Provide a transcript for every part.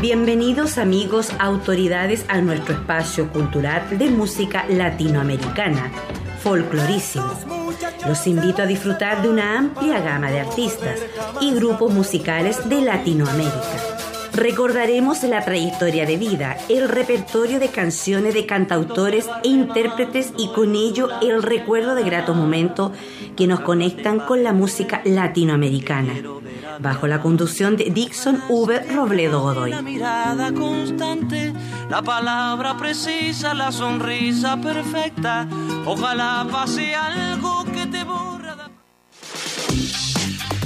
Bienvenidos amigos, autoridades a nuestro espacio cultural de música latinoamericana, folclorísimo. Los invito a disfrutar de una amplia gama de artistas y grupos musicales de Latinoamérica. Recordaremos la trayectoria de vida, el repertorio de canciones de cantautores e intérpretes y con ello el recuerdo de gratos momentos que nos conectan con la música latinoamericana. Bajo la conducción de Dixon V. Robledo Godoy. La mirada constante, la palabra precisa, la sonrisa perfecta. Ojalá pase algo que te borra.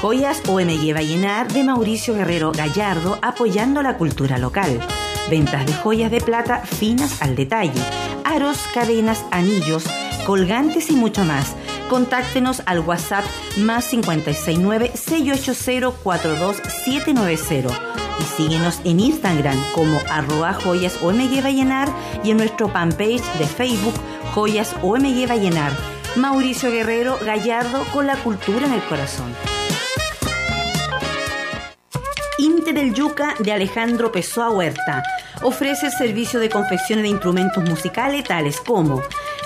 Joyas OMG Vallenar de Mauricio Guerrero Gallardo apoyando la cultura local. Ventas de joyas de plata finas al detalle, aros, cadenas, anillos, colgantes y mucho más. Contáctenos al WhatsApp más 569-680-42790 y síguenos en Instagram como arroba joyas OMG Vallenar y en nuestro fanpage de Facebook Joyas OMG Vallenar. Mauricio Guerrero Gallardo con la cultura en el corazón. Inte del Yuca de Alejandro Pessoa Huerta ofrece el servicio de confección de instrumentos musicales tales como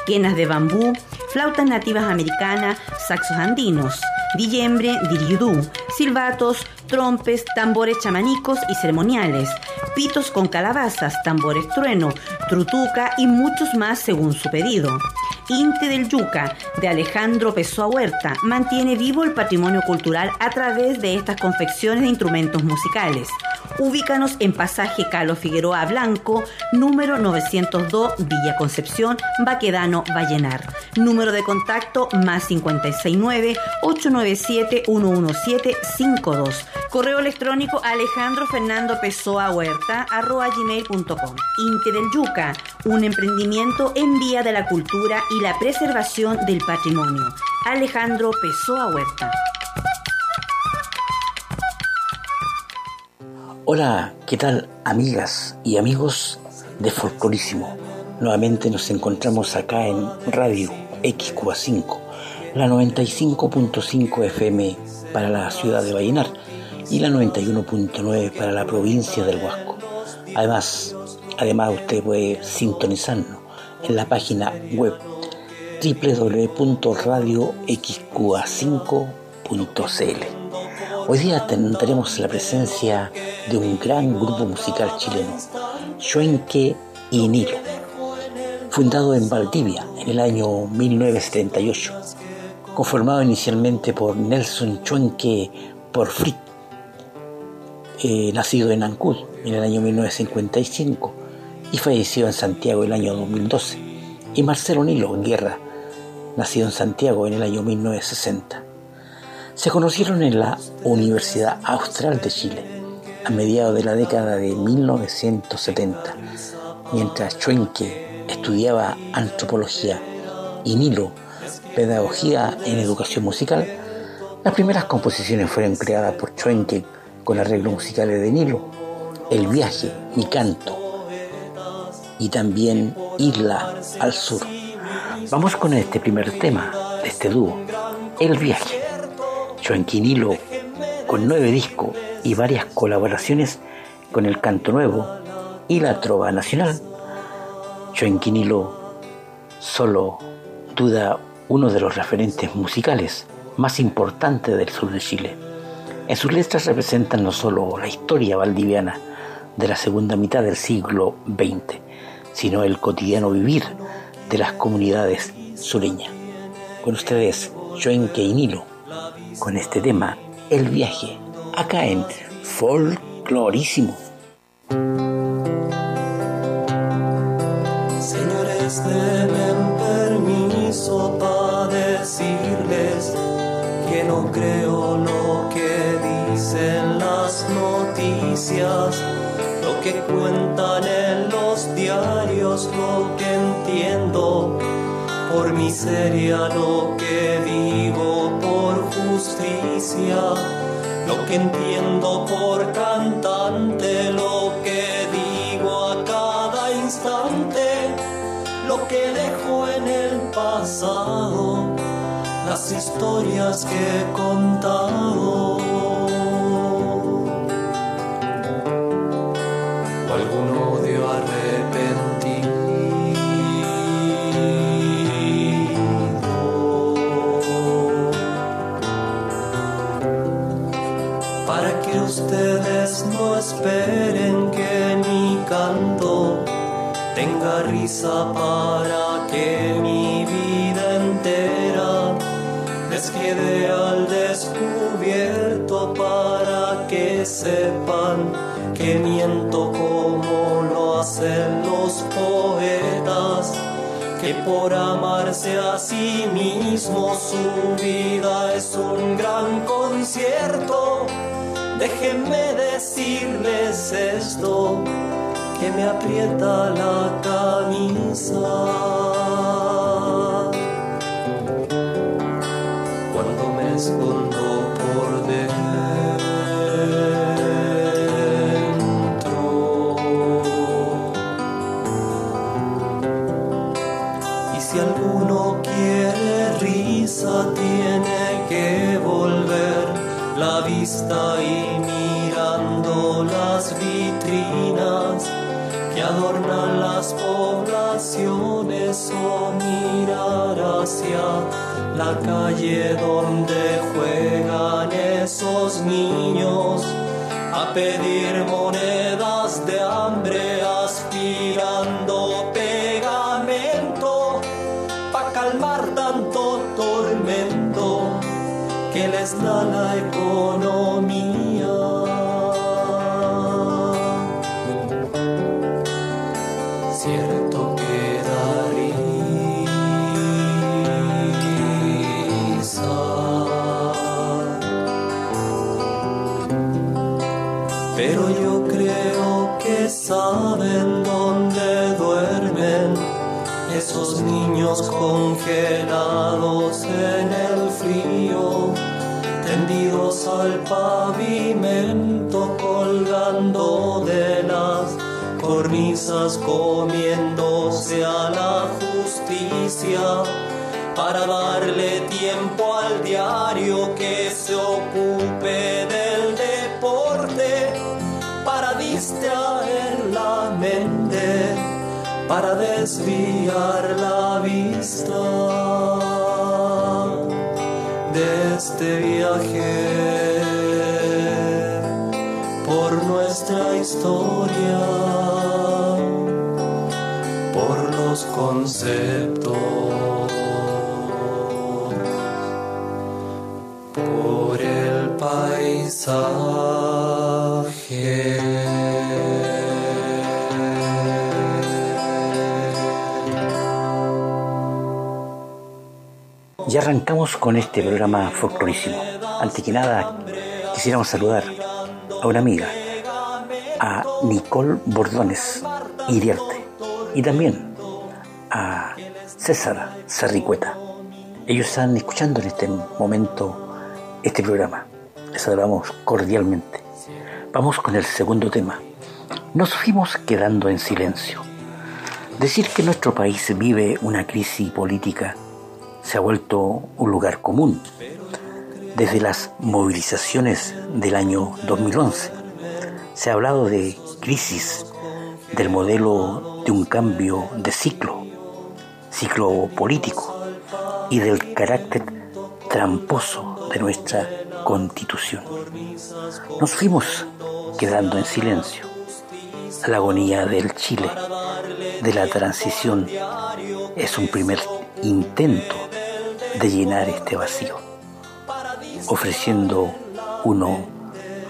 quenas de bambú, flautas nativas americanas, saxos andinos, dillembre, diriudú, silbatos, trompes, tambores chamanicos y ceremoniales, pitos con calabazas, tambores trueno, trutuca y muchos más según su pedido. Inte del Yuca, de Alejandro Pessoa Huerta, mantiene vivo el patrimonio cultural a través de estas confecciones de instrumentos musicales. Ubícanos en pasaje Calo Figueroa Blanco, número 902, Villa Concepción, Baquedano, Vallenar. Número de contacto más 569-897-11752. Correo electrónico Alejandro Fernando Pessoa arroba gmail.com. Inte del Yuca, un emprendimiento en vía de la cultura y la preservación del patrimonio. Alejandro Pessoa Huerta. Hola, ¿qué tal amigas y amigos de Folclorísimo? Nuevamente nos encontramos acá en Radio XQA5, la 95.5 FM para la ciudad de Vallenar y la 91.9 para la provincia del Huasco. Además, además usted puede sintonizarnos en la página web www.radioxqa5.cl. Hoy día tendremos la presencia de un gran grupo musical chileno, Chuenque y Nilo, fundado en Valdivia en el año 1978, conformado inicialmente por Nelson Chuenque Porfrit, eh, nacido en Ancud en el año 1955 y falleció en Santiago el año 2012, y Marcelo Nilo Guerra, nacido en Santiago en el año 1960. Se conocieron en la Universidad Austral de Chile a mediados de la década de 1970, mientras Chuenque estudiaba antropología y Nilo pedagogía en educación musical. Las primeras composiciones fueron creadas por Chuenque con arreglos musicales de Nilo, El viaje, Mi canto, y también Isla al Sur. Vamos con este primer tema de este dúo, El Viaje. Choenquinilo con nueve discos y varias colaboraciones con el Canto Nuevo y la Trova Nacional. Choenquinilo solo duda uno de los referentes musicales más importantes del sur de Chile. En sus letras representan no solo la historia valdiviana de la segunda mitad del siglo XX, sino el cotidiano vivir de las comunidades sureñas. Con ustedes, Joenque y Nilo, con este tema, El viaje, acá en Folclorísimo. Señores, denme permiso para decirles que no creo lo que dicen las noticias lo que cuentan en los diarios, lo que entiendo por miseria, lo que lo que entiendo por cantante, lo que digo a cada instante, lo que dejo en el pasado, las historias que he contado. Esperen que mi canto tenga risa para que mi vida entera les quede al descubierto para que sepan que miento como lo hacen los poetas que por amarse a sí mismo su vida es un gran concierto Déjenme decirles esto que me aprieta la camisa. Cuando me escondo la calle donde juegan esos niños a pedir monedas de hambre aspirando pegamento para calmar tanto tormento que les da la economía. Comiéndose a la justicia para darle tiempo al diario que se ocupe del deporte para distraer la mente, para desviar la vista de este viaje. Por nuestra historia, conceptos. por el paisaje. Ya arrancamos con este programa folclorísimo. Antes que nada, quisiéramos saludar a una amiga, a Nicole Bordones Iriarte, y también César Sarricueta. Ellos están escuchando en este momento este programa. Les saludamos cordialmente. Vamos con el segundo tema. Nos fuimos quedando en silencio. Decir que nuestro país vive una crisis política se ha vuelto un lugar común desde las movilizaciones del año 2011. Se ha hablado de crisis del modelo de un cambio de ciclo, ciclo político y del carácter tramposo de nuestra constitución. Nos fuimos quedando en silencio. La agonía del Chile, de la transición, es un primer intento de llenar este vacío, ofreciendo uno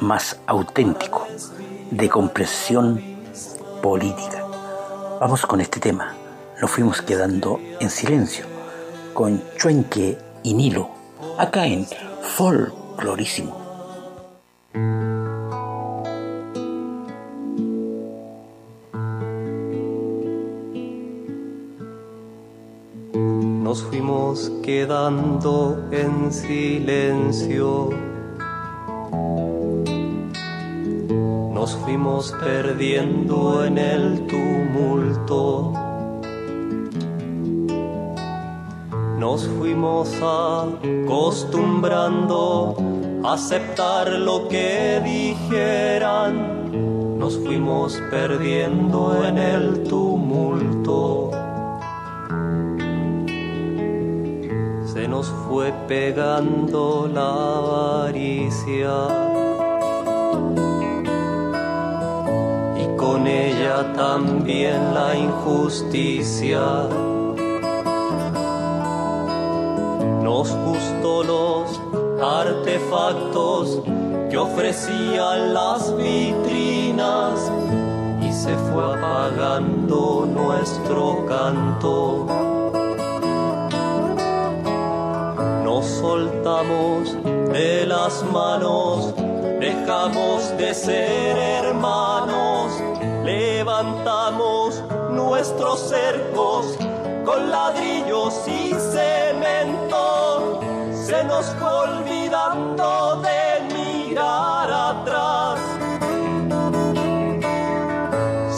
más auténtico de comprensión política. Vamos con este tema. Nos fuimos quedando en silencio con Chuenque y Nilo, acá en Folclorísimo. Nos fuimos quedando en silencio. Nos fuimos perdiendo en el tumulto. Nos fuimos acostumbrando a aceptar lo que dijeran. Nos fuimos perdiendo en el tumulto. Se nos fue pegando la avaricia. Y con ella también la injusticia. Nos gustó los artefactos que ofrecían las vitrinas y se fue apagando nuestro canto. Nos soltamos de las manos, dejamos de ser hermanos, levantamos nuestros cercos con ladrillos y nos olvidando de mirar atrás.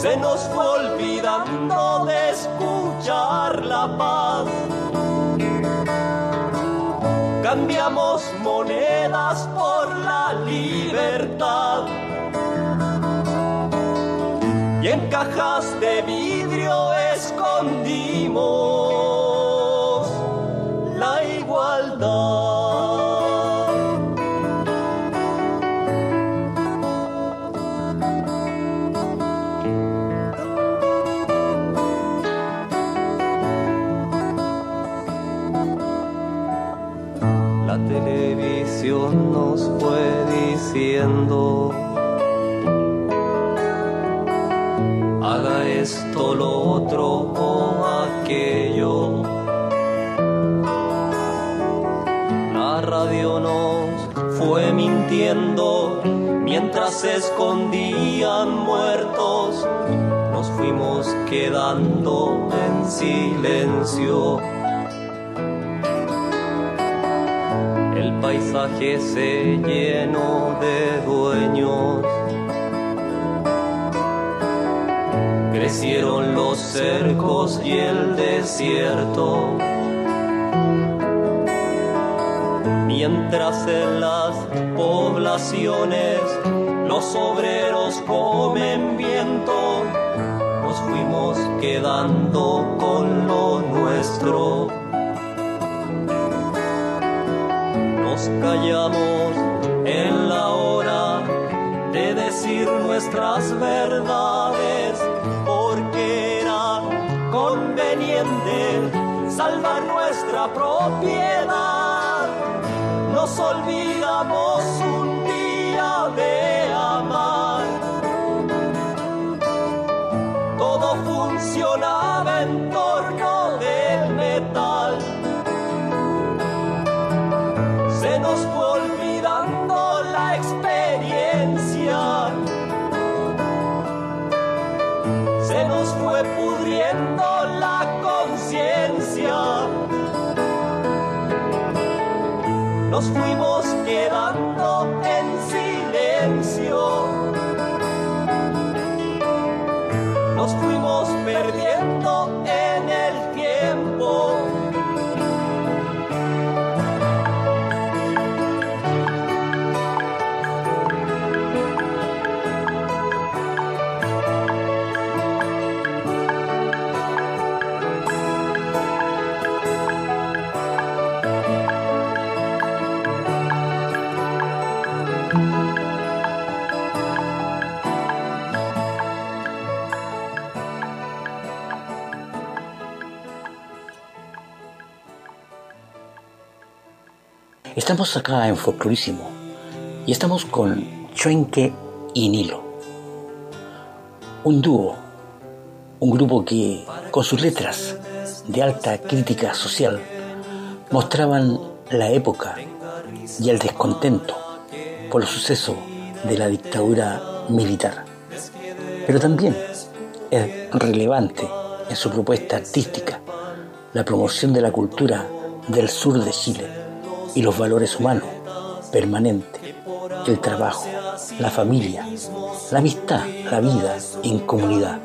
Se nos fue olvidando de escuchar la paz. Cambiamos monedas por la libertad. Y en cajas de vidrio escondimos esto, lo otro o aquello. La radio nos fue mintiendo mientras se escondían muertos. Nos fuimos quedando en silencio. El paisaje se llenó de dueños. Crecieron los cercos y el desierto. Mientras en las poblaciones los obreros comen viento, nos fuimos quedando con lo nuestro. Nos callamos en la hora de decir nuestras verdades salvar nuestra propiedad. Nos olvidamos un día de amar. Todo funcionaba Nos fuimos Estamos acá en Folclorísimo y estamos con Chuenque y Nilo. Un dúo, un grupo que con sus letras de alta crítica social mostraban la época y el descontento por los sucesos de la dictadura militar. Pero también es relevante en su propuesta artística la promoción de la cultura del sur de Chile y los valores humanos permanentes, el trabajo, la familia, la amistad, la vida en comunidad,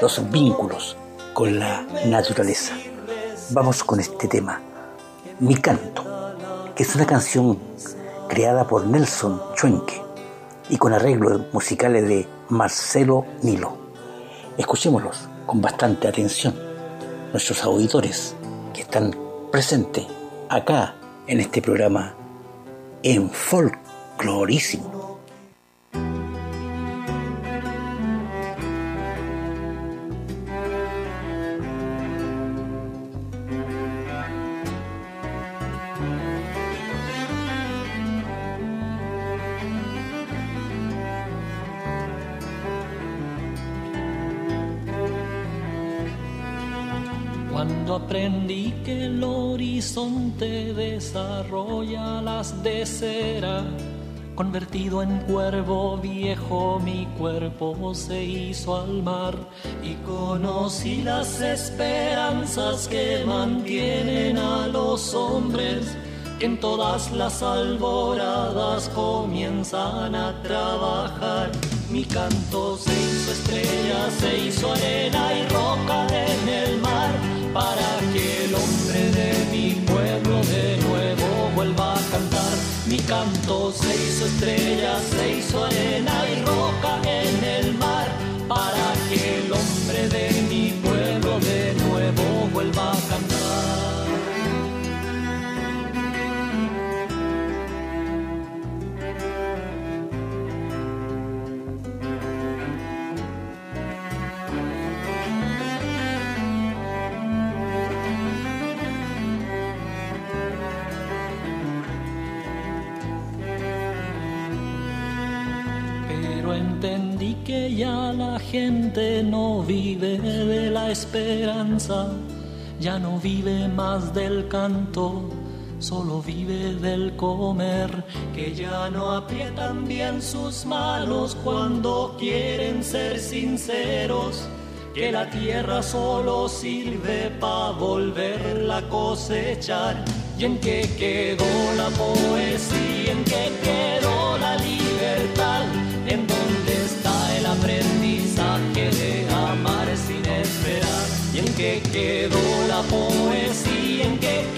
los vínculos con la naturaleza. Vamos con este tema, Mi Canto, que es una canción creada por Nelson Chuenque y con arreglos musicales de Marcelo Nilo. Escuchémoslos con bastante atención, nuestros auditores que están presentes acá en este programa en folclorísimo. Horizonte desarrolla las de cera, convertido en cuervo viejo, mi cuerpo se hizo al mar y conocí las esperanzas que mantienen a los hombres en todas las alboradas comienzan a trabajar. Mi canto se hizo estrella, se hizo arena y roca en el mar para que el hombre Mi canto se hizo estrella, se hizo arena y roca en el mar, para que el hombre de gente no vive de la esperanza, ya no vive más del canto, solo vive del comer, que ya no aprietan bien sus manos cuando quieren ser sinceros. Que la tierra solo sirve para volverla a cosechar. Y en que quedó la poesía, en que quedó la libertad, que quedó la poesía, en que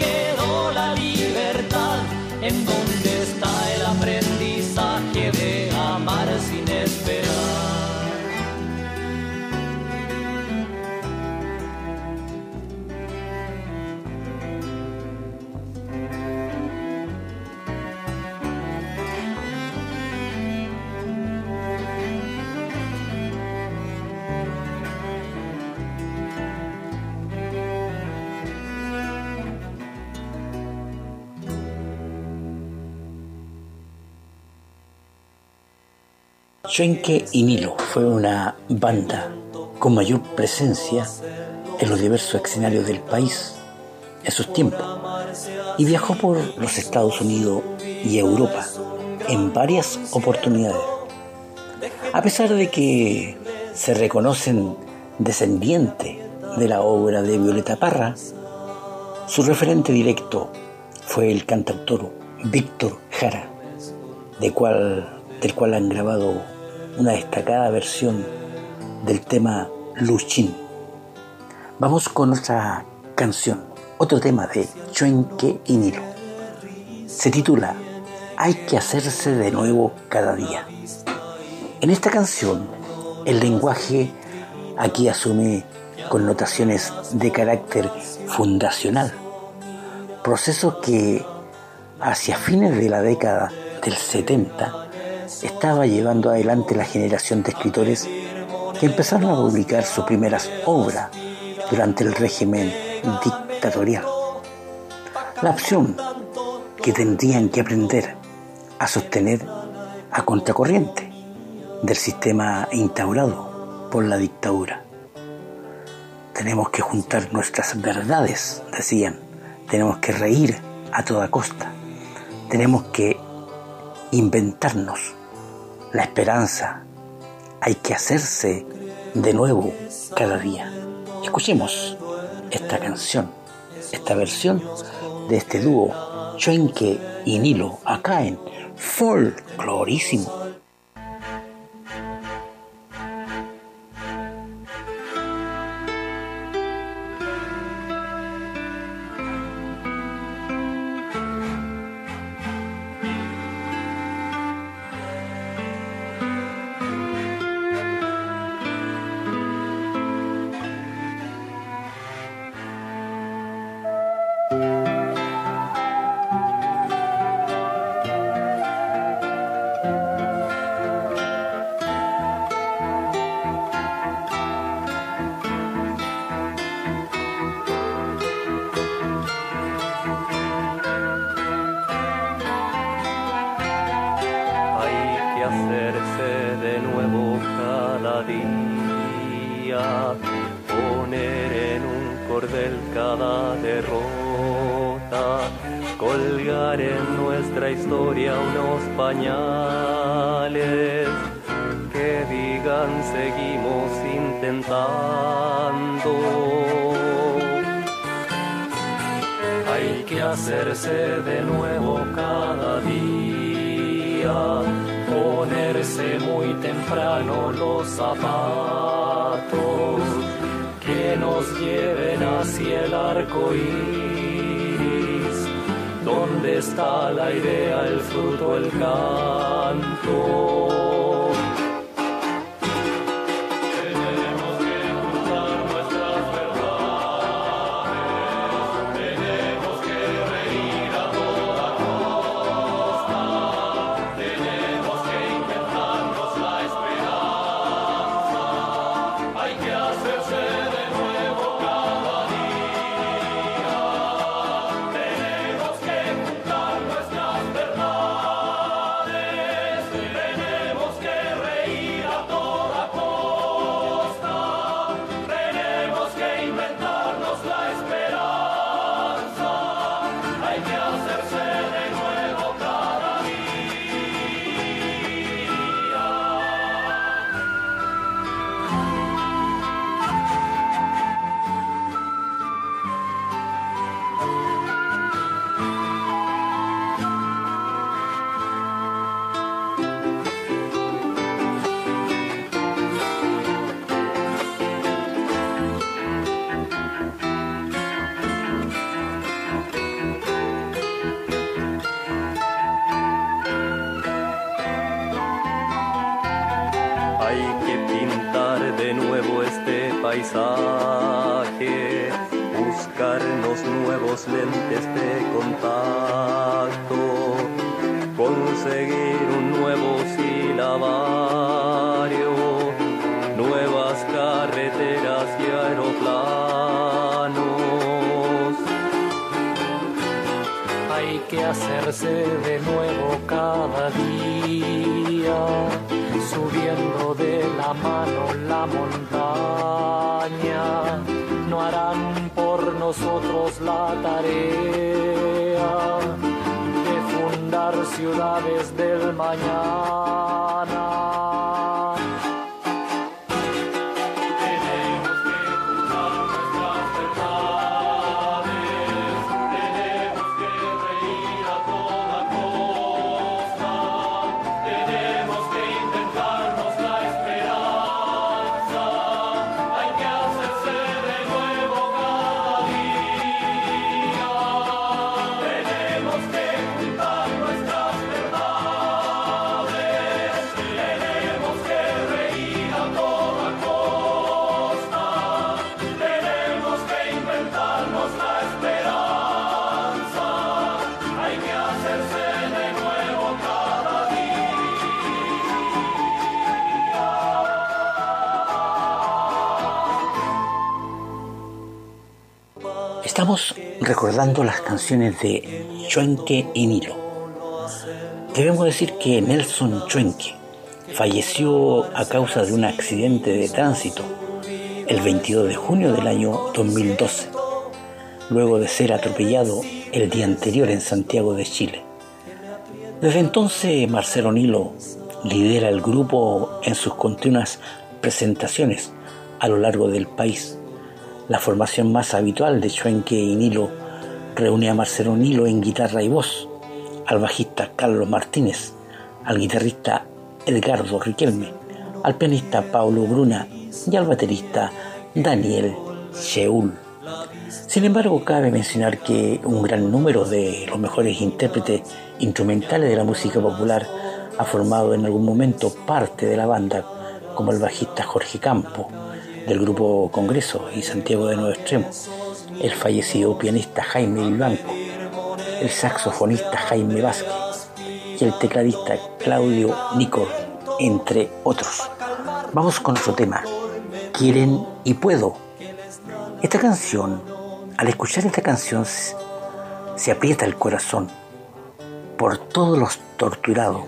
Chuenque y Nilo fue una banda con mayor presencia en los diversos escenarios del país en sus tiempos y viajó por los Estados Unidos y Europa en varias oportunidades. A pesar de que se reconocen descendientes de la obra de Violeta Parra, su referente directo fue el cantautor Víctor Jara, cual, del cual han grabado una destacada versión del tema Luchín. Vamos con otra canción, otro tema de Chuenque y Nilo. Se titula Hay que hacerse de nuevo cada día. En esta canción, el lenguaje aquí asume connotaciones de carácter fundacional, proceso que hacia fines de la década del 70 estaba llevando adelante la generación de escritores que empezaron a publicar sus primeras obras durante el régimen dictatorial. La opción que tendrían que aprender a sostener a contracorriente del sistema instaurado por la dictadura. Tenemos que juntar nuestras verdades, decían. Tenemos que reír a toda costa. Tenemos que inventarnos la esperanza. Hay que hacerse de nuevo cada día. Escuchemos esta canción, esta versión de este dúo Chuenque y Nilo acá en Folclorísimo. hacerse de nuevo cada día, ponerse muy temprano los zapatos que nos lleven hacia el arco donde está la idea, el fruto, el canto. y aeroplanos. Hay que hacerse de nuevo cada día, subiendo de la mano la montaña. No harán por nosotros la tarea de fundar ciudades del mañana. Estamos recordando las canciones de Chuenque y Nilo. Debemos decir que Nelson Chuenque falleció a causa de un accidente de tránsito el 22 de junio del año 2012, luego de ser atropellado el día anterior en Santiago de Chile. Desde entonces Marcelo Nilo lidera el grupo en sus continuas presentaciones a lo largo del país. La formación más habitual de Chuenque y Nilo reúne a Marcelo Nilo en guitarra y voz, al bajista Carlos Martínez, al guitarrista Edgardo Riquelme, al pianista Paulo Bruna y al baterista Daniel Sheul. Sin embargo, cabe mencionar que un gran número de los mejores intérpretes instrumentales de la música popular ha formado en algún momento parte de la banda, como el bajista Jorge Campo, del grupo Congreso y Santiago de Nuevo Extremo, el fallecido pianista Jaime Vilbanco, el saxofonista Jaime Vázquez y el tecladista Claudio Nicol, entre otros. Vamos con otro tema, Quieren y Puedo. Esta canción, al escuchar esta canción, se aprieta el corazón por todos los torturados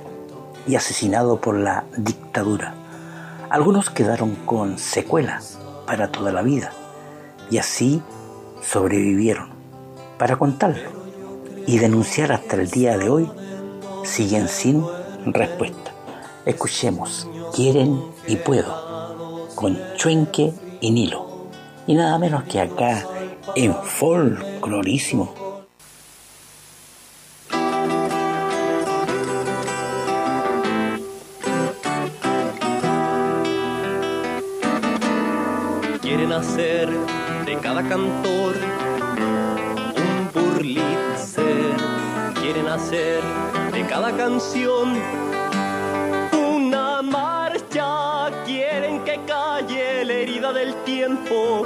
y asesinados por la dictadura. Algunos quedaron con secuelas para toda la vida y así sobrevivieron. Para contarlo y denunciar hasta el día de hoy, siguen sin respuesta. Escuchemos, quieren y puedo, con Chuenque y Nilo. Y nada menos que acá en folclorísimo cantor un burlitzer. Quieren hacer de cada canción una marcha. Quieren que calle la herida del tiempo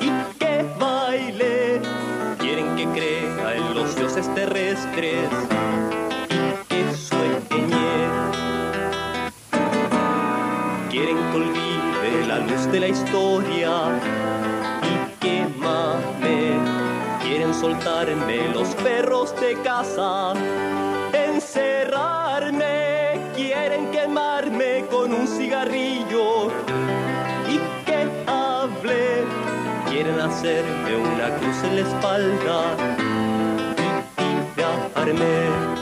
y que baile. Quieren que crea en los dioses terrestres. Quieren que la luz de la historia soltarme los perros de casa, encerrarme, quieren quemarme con un cigarrillo. Y que hable. Quieren hacerme una cruz en la espalda. Y tirarme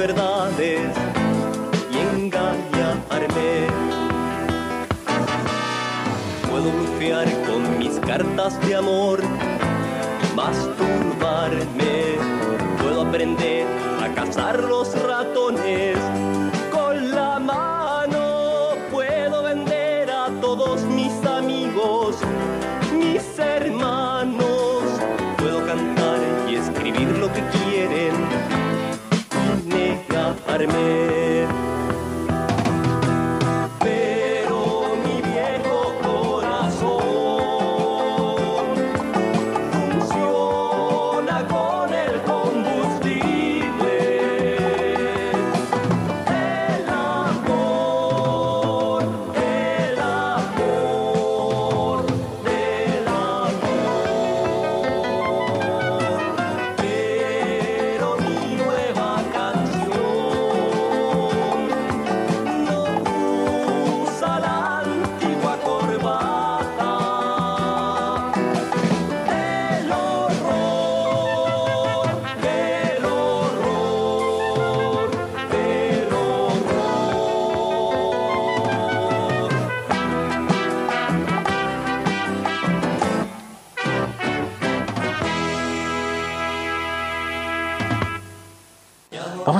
verdades y engañarme. Puedo blufear con mis cartas de amor, masturbarme. Puedo aprender a cazar los ratones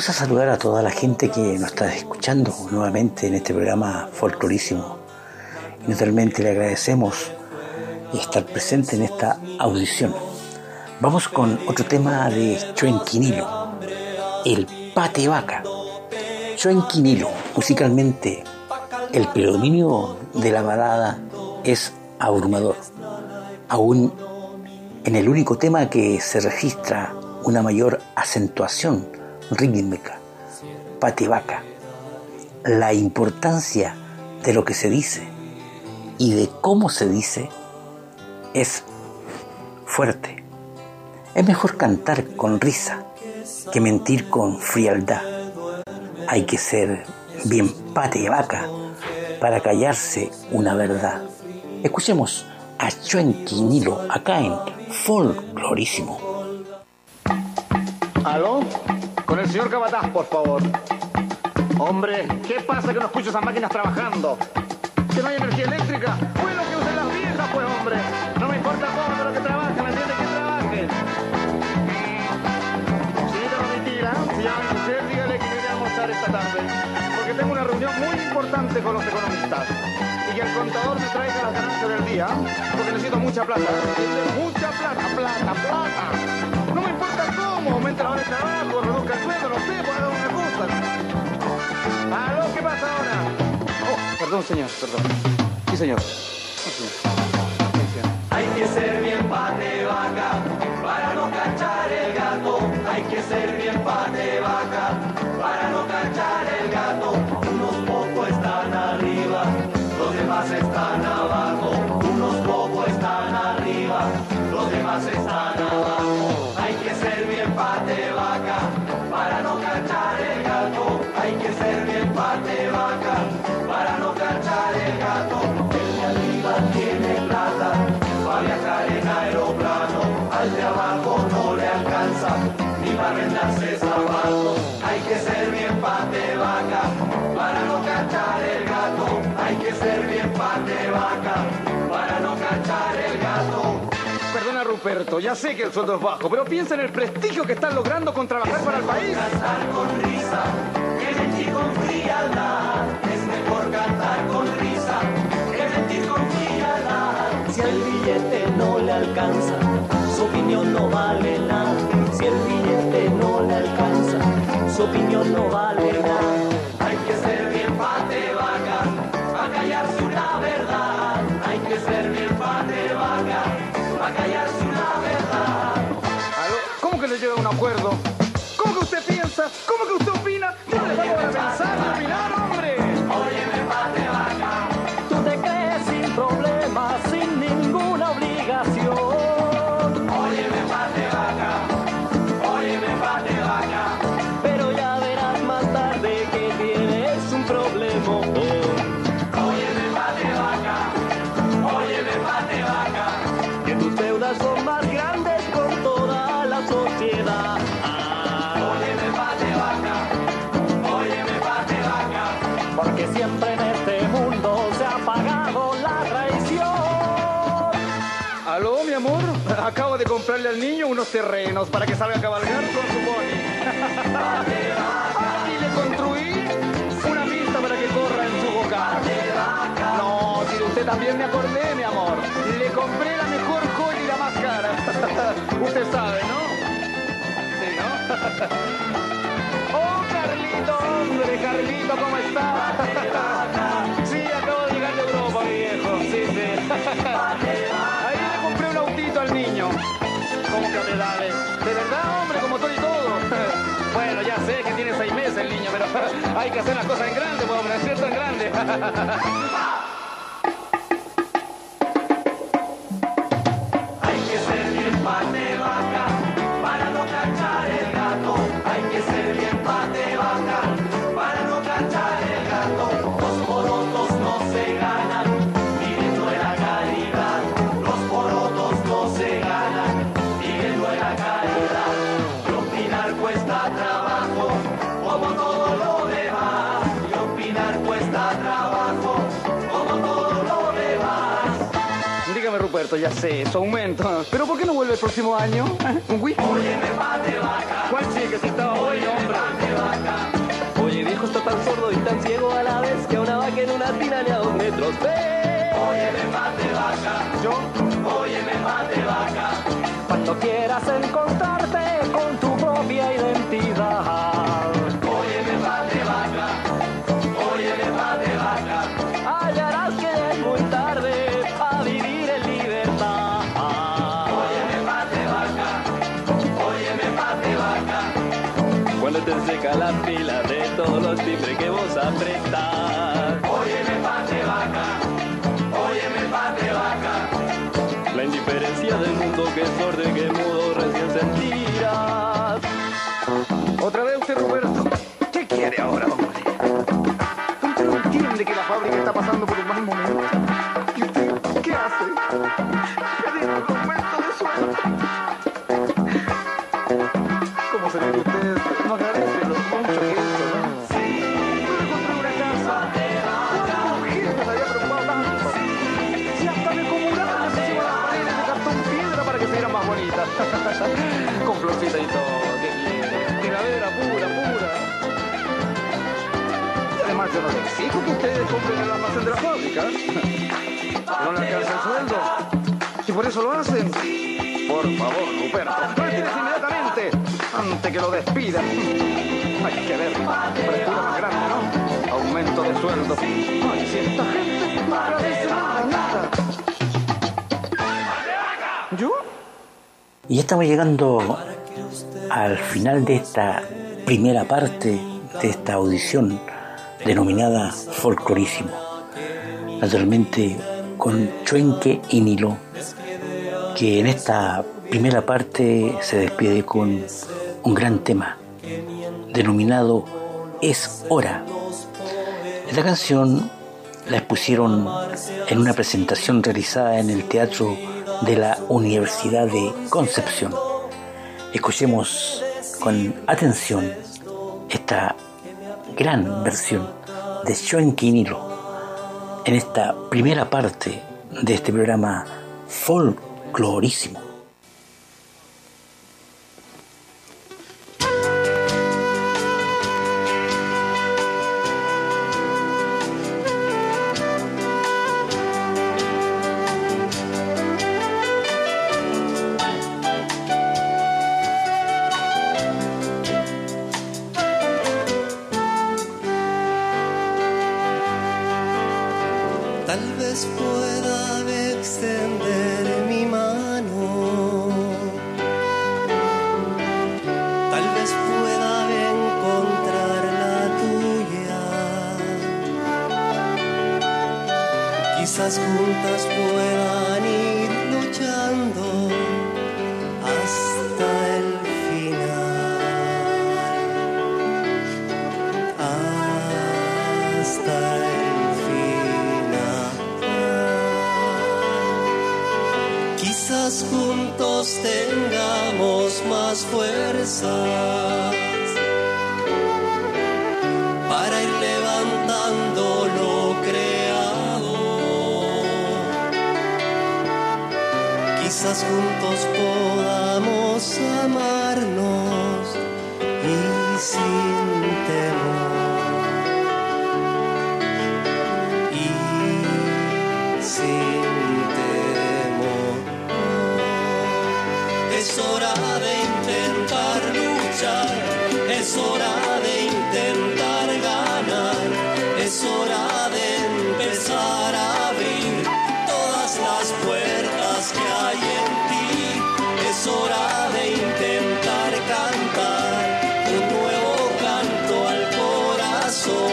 Vamos a saludar a toda la gente que nos está escuchando nuevamente en este programa folclorísimo. Y naturalmente le agradecemos estar presente en esta audición. Vamos con otro tema de Chuenquinilo, el pate vaca. Chuenquinilo, musicalmente, el predominio de la balada es abrumador. Aún en el único tema que se registra una mayor acentuación rítmica, pate vaca. La importancia de lo que se dice y de cómo se dice es fuerte. Es mejor cantar con risa que mentir con frialdad. Hay que ser bien pate vaca para callarse una verdad. Escuchemos a Chuenquinilo acá en Folclorísimo. ¿Aló? Con el señor Cabataz, por favor. Hombre, ¿qué pasa que no escucho esas máquinas trabajando? ¿Que no hay energía eléctrica? Bueno, que usen las viejas, pues, hombre. No me importa cómo, pero que trabajen, ¿me entiende? Que trabajen. Señorita Domitila, si llama mi mujer, dígale que iré a almorzar esta tarde. Porque tengo una reunión muy importante con los economistas. Y que el contador me traiga las ganancias del día. Porque necesito mucha plata. Mucha plata, plata, plata. La hora de trabajo, reduzca el sueldo, no sé, por haga una cosa. ¿Aló? ¿Qué pasa ahora? Oh, perdón, señor, perdón. Sí, señor. Sí, señor. Sí, señor. Hay que ser bien pate vaca para no cachar el gato. Hay que ser bien pate vaca para no cachar el gato. Unos pocos están arriba, los demás están abajo. Unos pocos están arriba, los demás están Ruperto, ya sé que el sueldo es bajo, pero piensa en el prestigio que están logrando con trabajar para el país. Cantar con risa, que mentir con frialdad. Es mejor cantar con risa, que mentir con frialdad. Si el billete no le alcanza, su opinión no vale nada. Si el billete no le alcanza, su opinión no vale nada. Al niño unos terrenos para que salga a cabalgar con su pony. Y le construí una pista para que corra en su boca. No, si usted también me acordé, mi amor. Hay que hacer las cosas en grande, pues, hombre, ¿cierto? En grande. ya sé, su aumento. Pero ¿por qué no vuelve el próximo año? ¿Eh? ¿Un whisky? ¿Cuál sí que si estaba bueno, hombre? Oye, viejo está tan sordo y tan ciego a la vez que a una vaca en una tina ni a dos metros ve. Óyeme mate vaca, ¿Yo? óyeme mate vaca. Cuando quieras encontrarte con tu propia identidad, seca la pila de todos los timbres que vos apretás. Óyeme mate vaca, óyeme mate vaca. La indiferencia del mundo que es sordo y que mudo ¿Qué quiere? Tiradera pura, pura. Y además yo no le exijo que ustedes compren el almacén de la fábrica. No le alcanza el sueldo. Y por eso lo hacen. Por favor, Ruperto, retírese inmediatamente antes que lo despidan. Hay que ver, apertura más grande, ¿no? Aumento de sueldo. Ay, si esta gente no agradece nada, nada. ¿Yo? Y estamos llegando al final de esta primera parte de esta audición denominada Folclorísimo. Naturalmente con Chuenque y Nilo, que en esta primera parte se despide con un gran tema denominado Es Hora. Esta canción la expusieron en una presentación realizada en el Teatro de la Universidad de Concepción. Escuchemos con atención esta gran versión de Schoenquinilo en esta primera parte de este programa folclorísimo. Corazón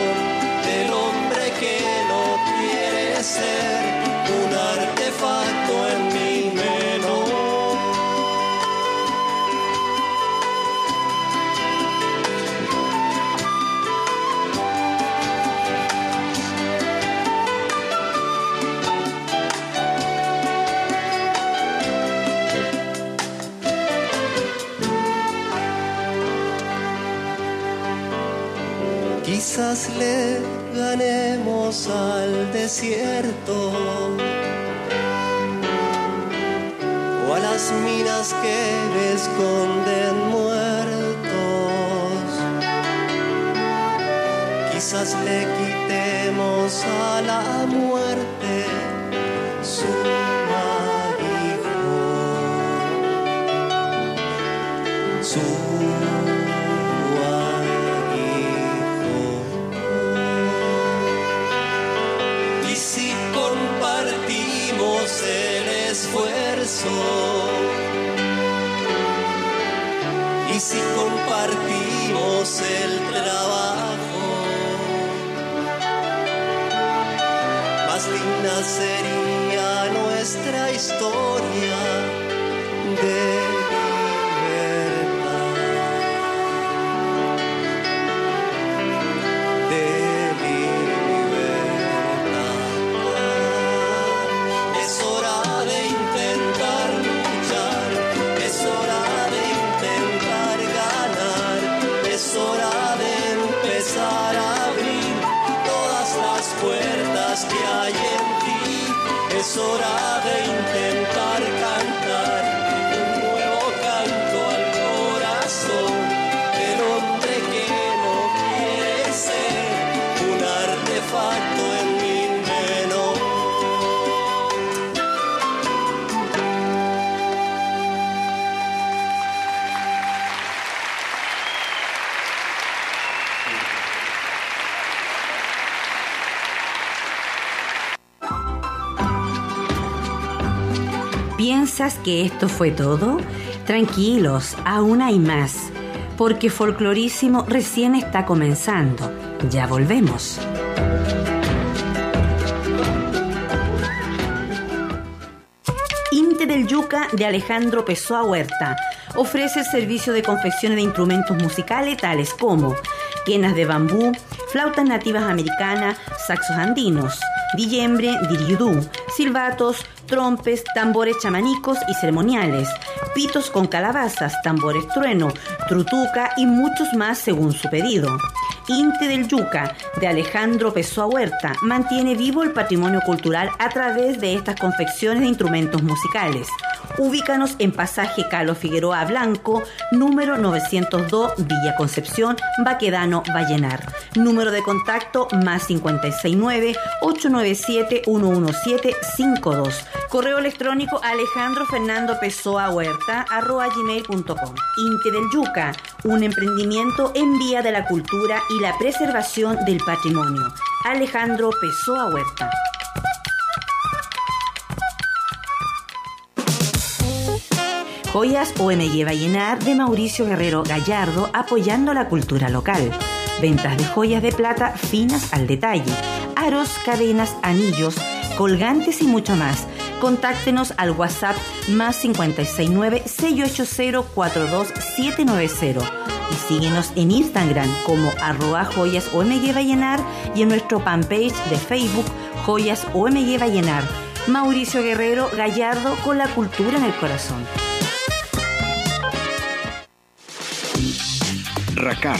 que que esto fue todo? Tranquilos, aún hay más, porque Folclorísimo recién está comenzando. Ya volvemos. Inte del Yuca de Alejandro Pessoa Huerta ofrece el servicio de confección de instrumentos musicales tales como quenas de bambú, flautas nativas americanas, saxos andinos, dillembre, diriudú, silbatos, trompes, tambores chamanicos y ceremoniales, pitos con calabazas, tambores trueno, trutuca y muchos más según su pedido. Inte del Yuca de Alejandro Pessoa Huerta mantiene vivo el patrimonio cultural a través de estas confecciones de instrumentos musicales. Ubícanos en pasaje Carlos Figueroa Blanco, número 902, Villa Concepción, Baquedano, Vallenar. Número de contacto más 569-897-11752. Correo electrónico Alejandro Fernando Pessoa Huerta, arroba. Inte del Yuca, un emprendimiento en vía de la cultura y la preservación del patrimonio. Alejandro Pessoa Huerta. Joyas OMG Vallenar de Mauricio Guerrero Gallardo apoyando la cultura local. Ventas de joyas de plata finas al detalle, aros, cadenas, anillos, colgantes y mucho más. Contáctenos al WhatsApp más 569-680-42790 y síguenos en Instagram como arroba joyas y en nuestro fanpage de Facebook Joyas OMG Vallenar. Mauricio Guerrero Gallardo con la cultura en el corazón. RACAR,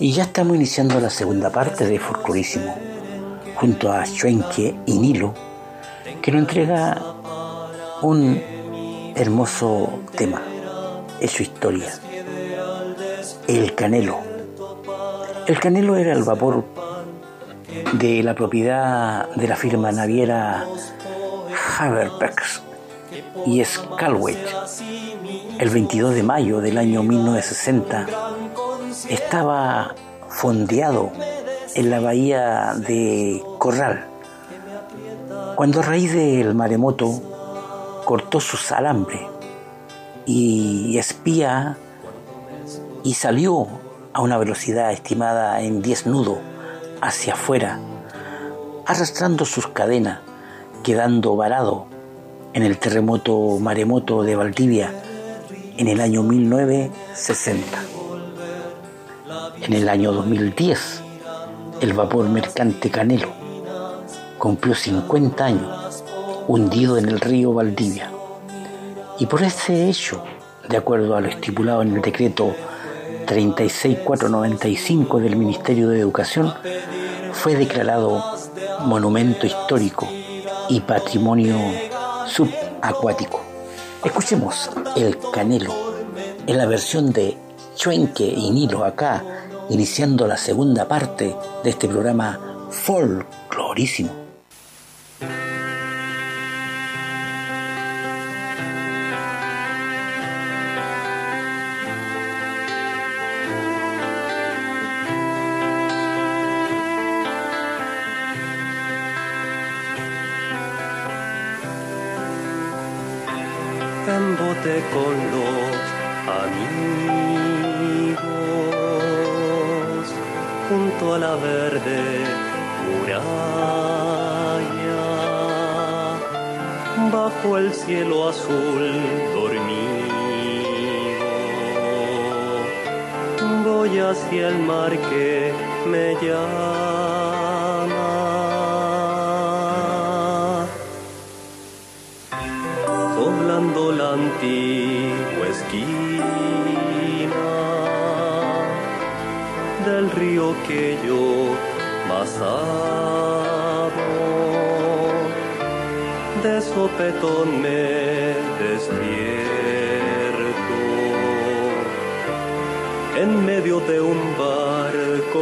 Y ya estamos iniciando la segunda parte de Folclorísimo, junto a Schwenke y Nilo, que nos entrega un hermoso tema, es su historia, el canelo. El canelo era el vapor de la propiedad de la firma naviera Haverpex y Scalway. El 22 de mayo del año 1960 estaba fondeado en la bahía de Corral, cuando a raíz del maremoto cortó su alambre y espía y salió a una velocidad estimada en 10 nudos hacia afuera, arrastrando sus cadenas, quedando varado en el terremoto maremoto de Valdivia en el año 1960. En el año 2010, el vapor mercante Canelo cumplió 50 años hundido en el río Valdivia. Y por ese hecho, de acuerdo a lo estipulado en el decreto 36495 del Ministerio de Educación, fue declarado monumento histórico y patrimonio subacuático. Escuchemos El Canelo en la versión de Chuenque y Nilo acá, iniciando la segunda parte de este programa folclorísimo. Río que yo más. De sopetón me despierto en medio de un barco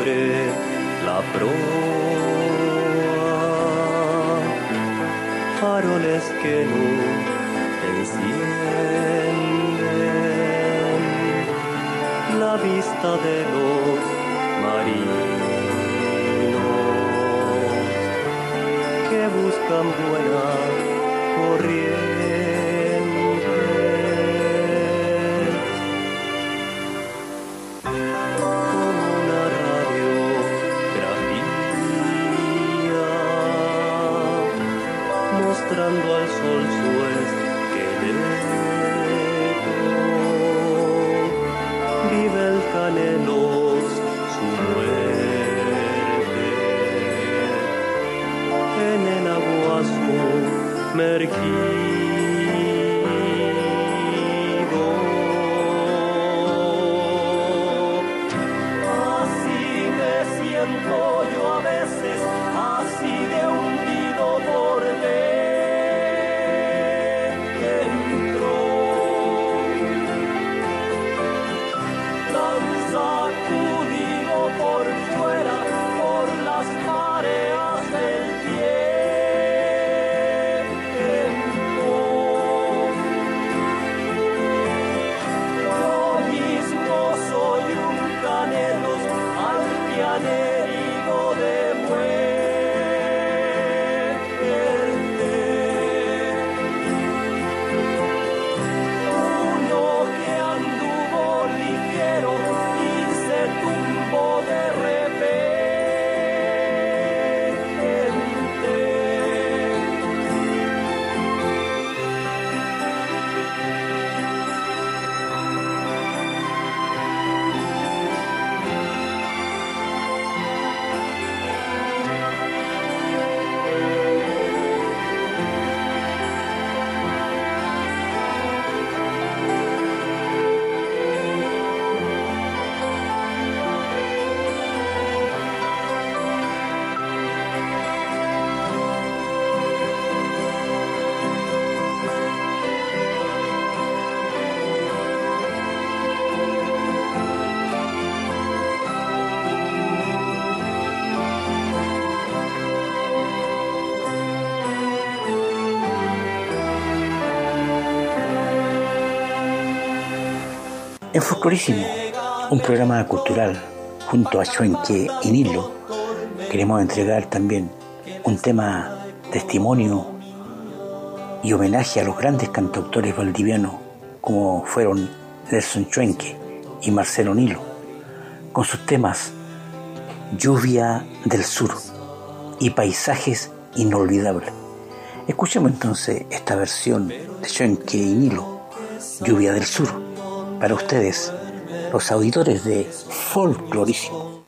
sobre mostrando al sol su esqueleto. Vive el canelos, su muerte. En el agua. En Folclorísimo, un programa cultural junto a Chuenque y Nilo, queremos entregar también un tema testimonio y homenaje a los grandes cantautores valdivianos como fueron Nelson Chuenque y Marcelo Nilo, con sus temas Lluvia del Sur y Paisajes Inolvidables. Escuchemos entonces esta versión de Chuenque y Nilo, Lluvia del Sur para ustedes, los auditores de Folclorísimo.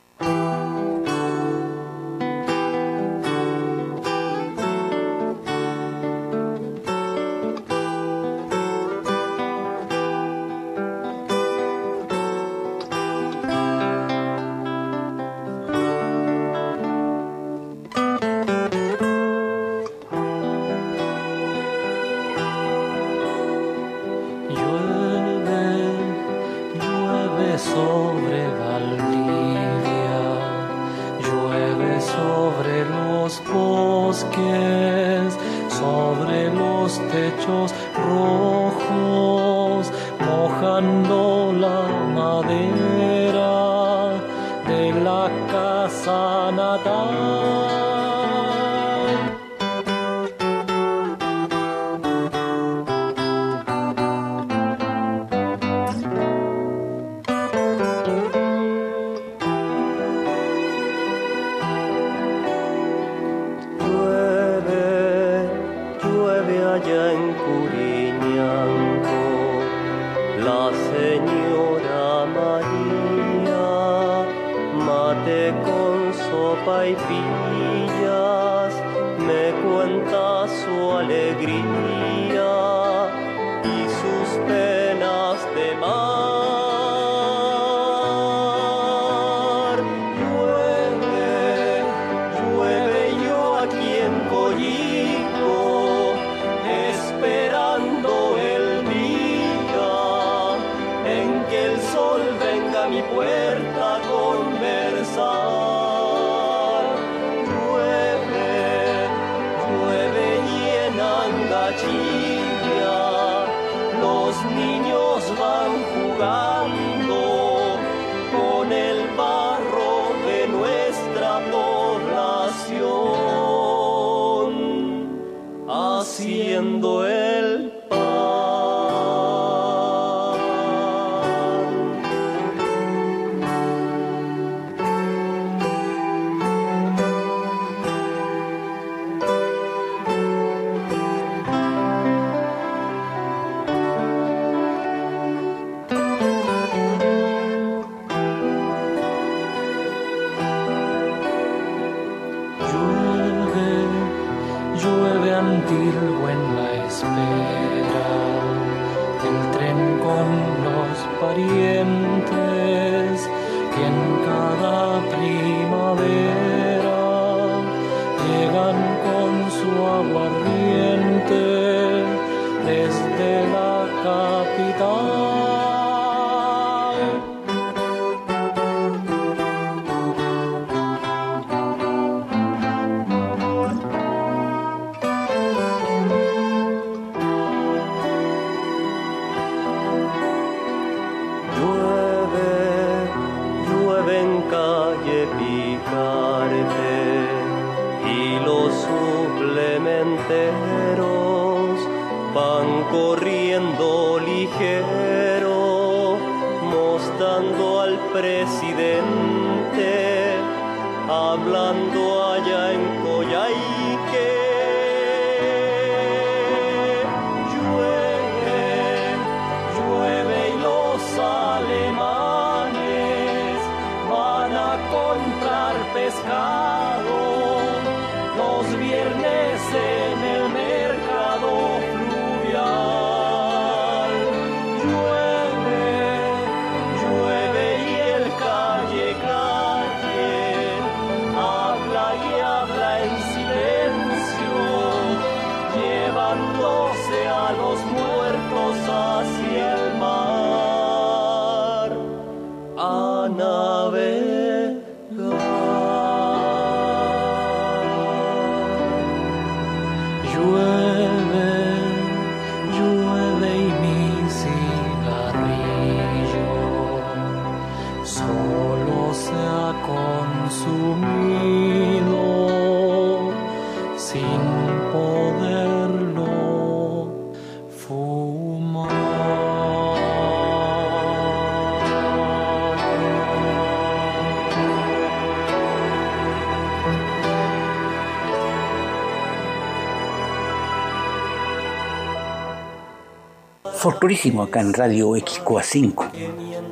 Folclorísimo acá en Radio XCOA5,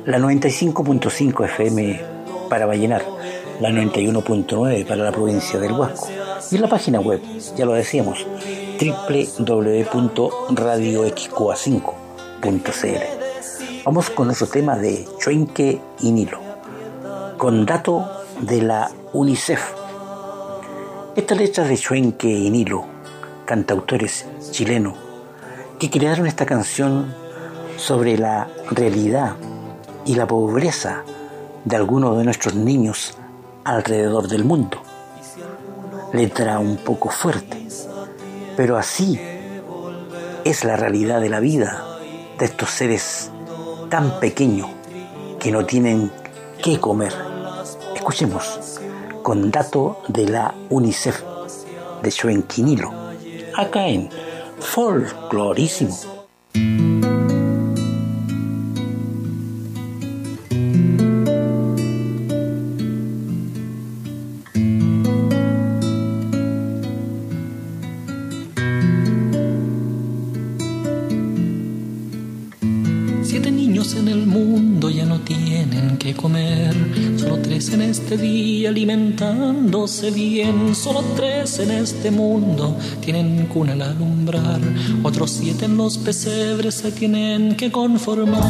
la 95.5 FM para Vallenar, la 91.9 para la provincia del Huasco y la página web, ya lo decíamos, www.radioxcoa5.cl. Vamos con nuestro tema de Chuenque y Nilo, con dato de la UNICEF. Estas letras de Chuenque y Nilo, cantautores chilenos, que crearon esta canción sobre la realidad y la pobreza de algunos de nuestros niños alrededor del mundo. Letra un poco fuerte, pero así es la realidad de la vida de estos seres tan pequeños que no tienen qué comer. Escuchemos con dato de la UNICEF de Schoenquinilo, acá en folclorísimo. Alimentándose bien, solo tres en este mundo tienen cuna al alumbrar, otros siete en los pesebres se tienen que conformar.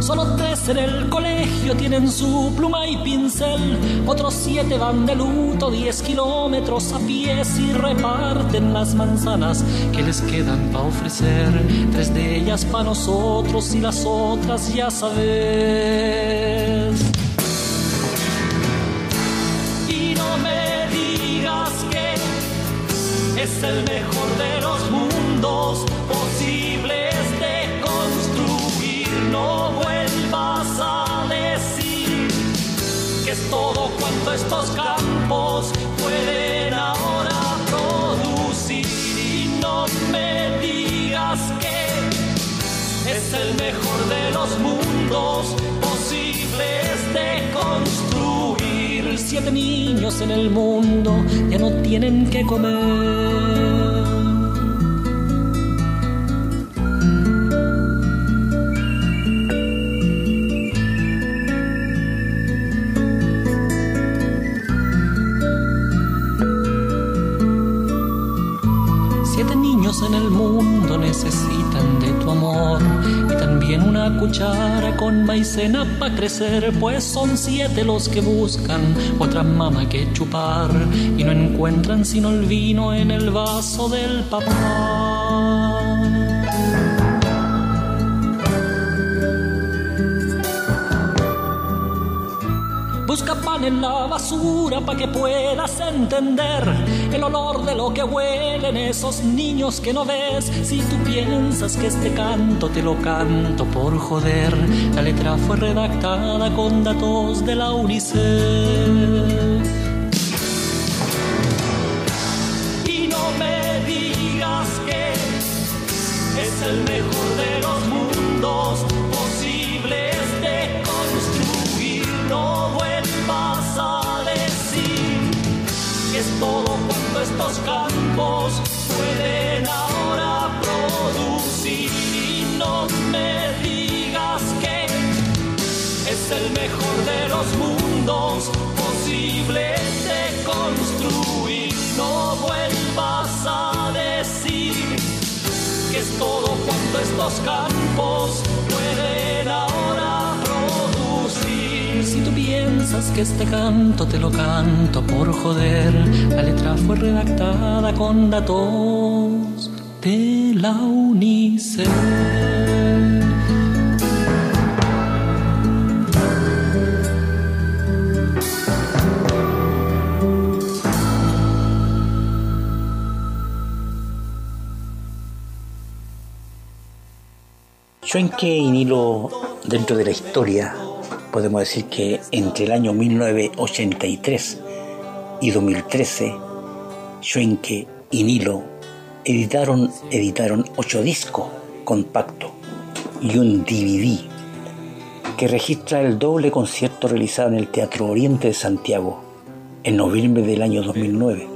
Solo tres en el colegio tienen su pluma y pincel, otros siete van de luto diez kilómetros a pies y reparten las manzanas que les quedan para ofrecer, tres de ellas para nosotros y las otras ya sabes. Y no me digas que es el mejor todo cuanto estos campos pueden ahora producir. Y no me digas que es el mejor de los mundos posibles de construir. Siete niños en el mundo ya no tienen que comer. Necesitan de tu amor y también una cuchara con maicena para crecer, pues son siete los que buscan otra mama que chupar y no encuentran sino el vino en el vaso del papá. En la basura para que puedas entender el olor de lo que huelen esos niños que no ves. Si tú piensas que este canto te lo canto por joder, la letra fue redactada con datos de la UNICEF. Y no me digas que es el mejor de los pueden ahora producir. Y no me digas que es el mejor de los mundos posibles de construir. No vuelvas a decir que es todo cuanto estos campos pueden ahora piensas que este canto te lo canto por joder, la letra fue redactada con datos de la UNICEF. Schwenke y Nilo, dentro de la historia, podemos decir que entre el año 1983 y 2013, Schwenke y Nilo editaron, editaron ocho discos compactos y un DVD que registra el doble concierto realizado en el Teatro Oriente de Santiago en noviembre del año 2009,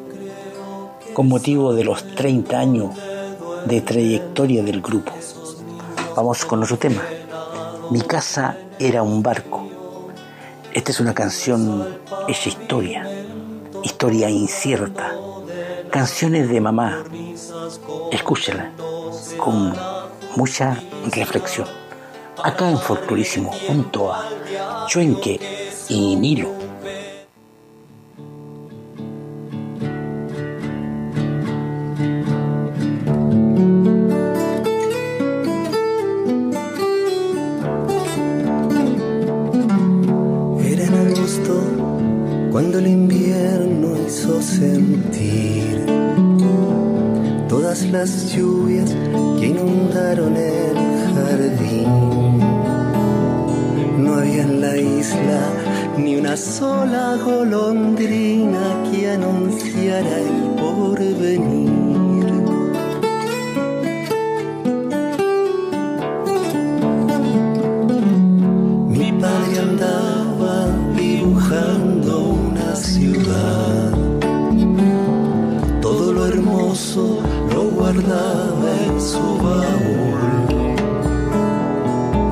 con motivo de los 30 años de trayectoria del grupo. Vamos con otro tema. Mi casa era un barco. Esta es una canción hecha historia, historia incierta, canciones de mamá. Escúchala con mucha reflexión. Acá en Folclorísimo, junto a Chuenque y Nilo. El invierno hizo sentir todas las lluvias que inundaron el jardín. No había en la isla ni una sola golondrina que anunciara el porvenir.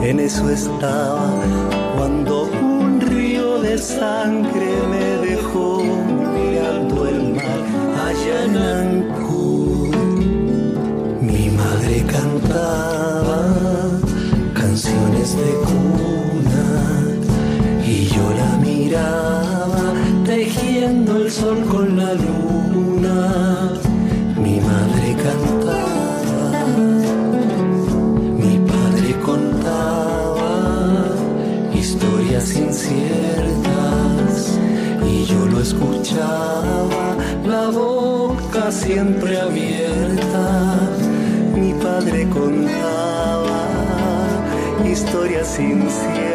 En eso estaba cuando un río de sangre me dejó mirando el mar allá en Ancud. Mi madre cantaba canciones de cuna y yo la miraba tejiendo el sol con la luna. Siempre abierta. Mi padre contaba historias inciertas,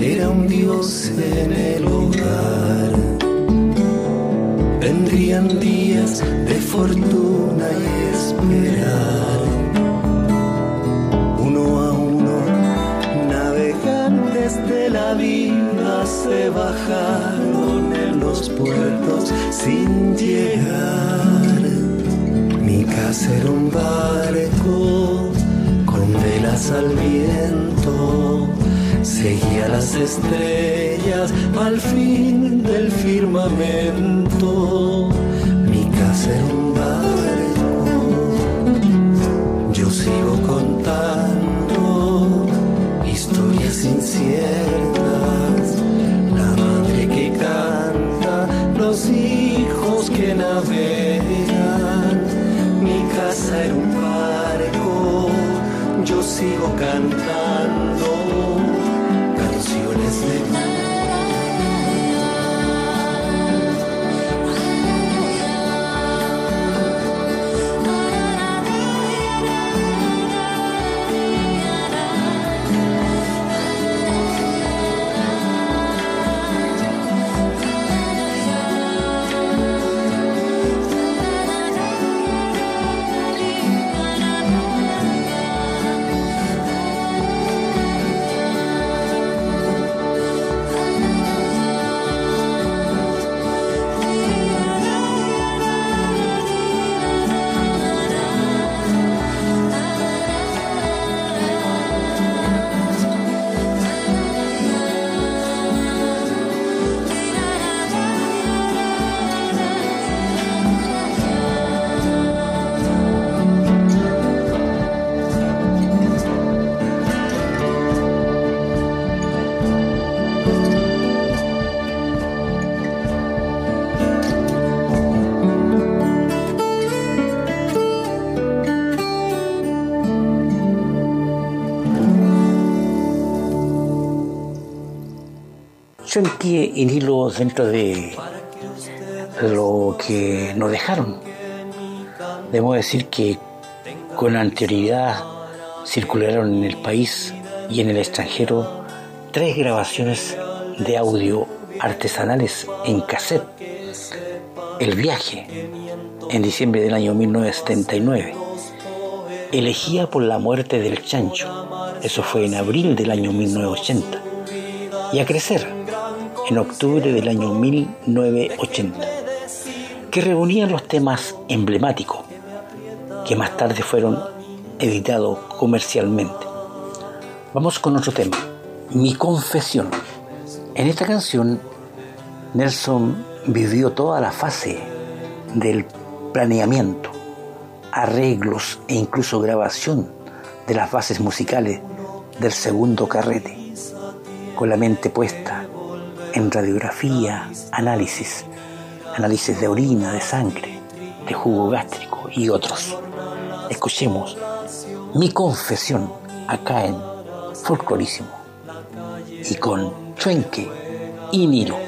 era un dios en el hogar. Vendrían días de fortuna y esperar. Uno a uno, navegantes de la vida se bajaron en los puertos sin llegar. Mi casa era un barco con velas al viento. Seguía las estrellas al fin del firmamento. Mi casa era un barco. Yo sigo contando historias inciertas. La madre que canta, los hijos que navegan. Mi casa era un barco. Yo sigo cantando Chonqui y Nilo dentro de lo que nos dejaron. Debemos decir que con anterioridad circularon en el país y en el extranjero tres grabaciones de audio artesanales en cassette. El viaje, en diciembre del año 1979. Elegía por la muerte del chancho, eso fue en abril del año 1980. Y a crecer, en octubre del año 1980, que reunían los temas emblemáticos que más tarde fueron editados comercialmente. Vamos con otro tema, Mi confesión. En esta canción, Nelson vivió toda la fase del planeamiento, arreglos e incluso grabación de las bases musicales del segundo carrete, con la mente puesta en radiografía, análisis, análisis de orina, de sangre, de jugo gástrico y otros. Escuchemos mi confesión acá en Folclorísimo y con Chuenque y Nilo.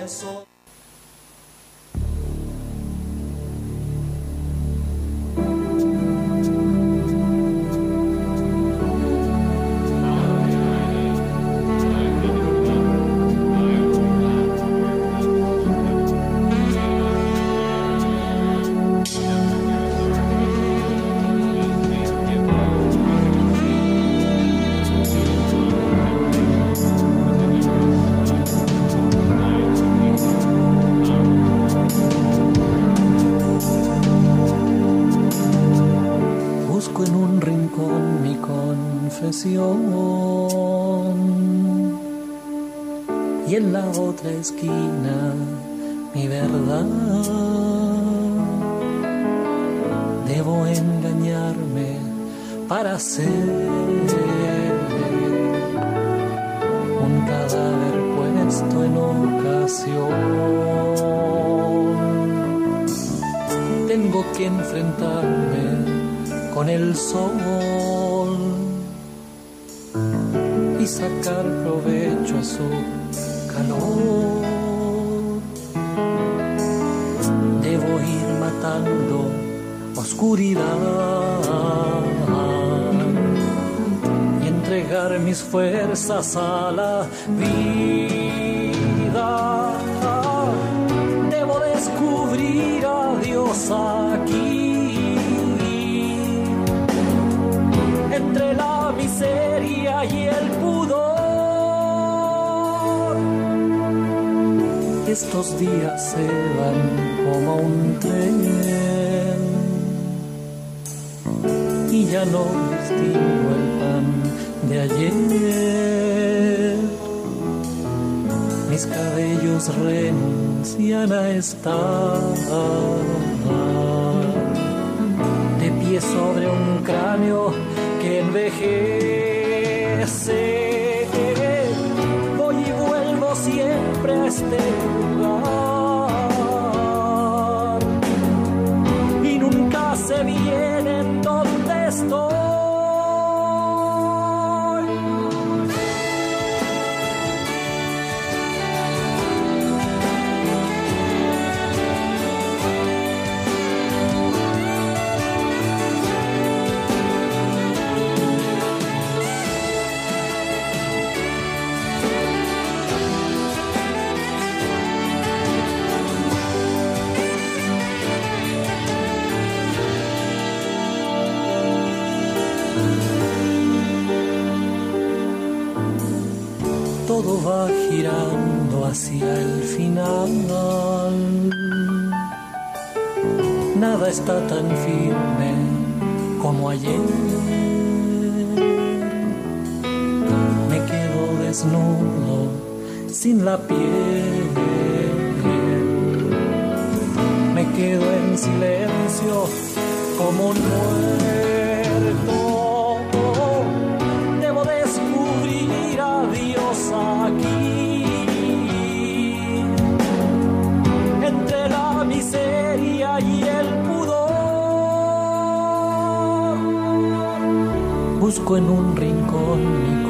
Está tan firme como ayer. Me quedo desnudo, sin la piel. Me quedo en silencio como un muerto. Busco en un rincón mi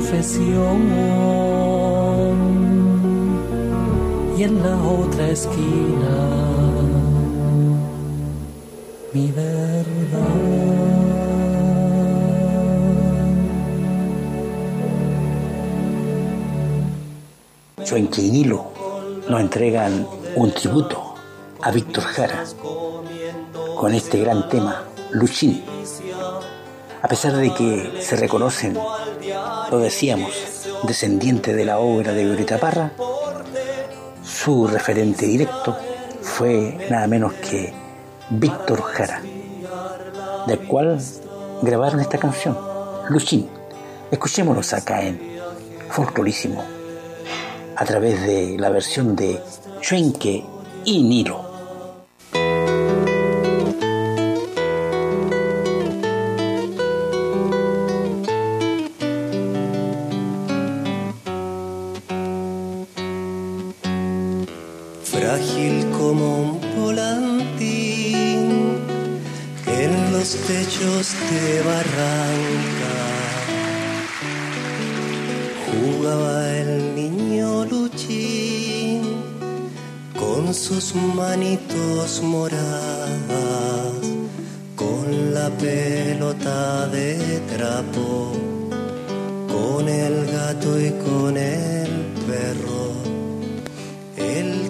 confesión y en la otra esquina mi verdad. Chuenque y Nilo nos entregan un tributo a Víctor Jara con este gran tema, Luchín. A pesar de que se reconocen, lo decíamos, descendiente de la obra de Violeta Parra, su referente directo fue nada menos que Víctor Jara, del cual grabaron esta canción, Luchín. Escuchémonos acá en Folclorísimo, a través de la versión de Chuenque y Nilo.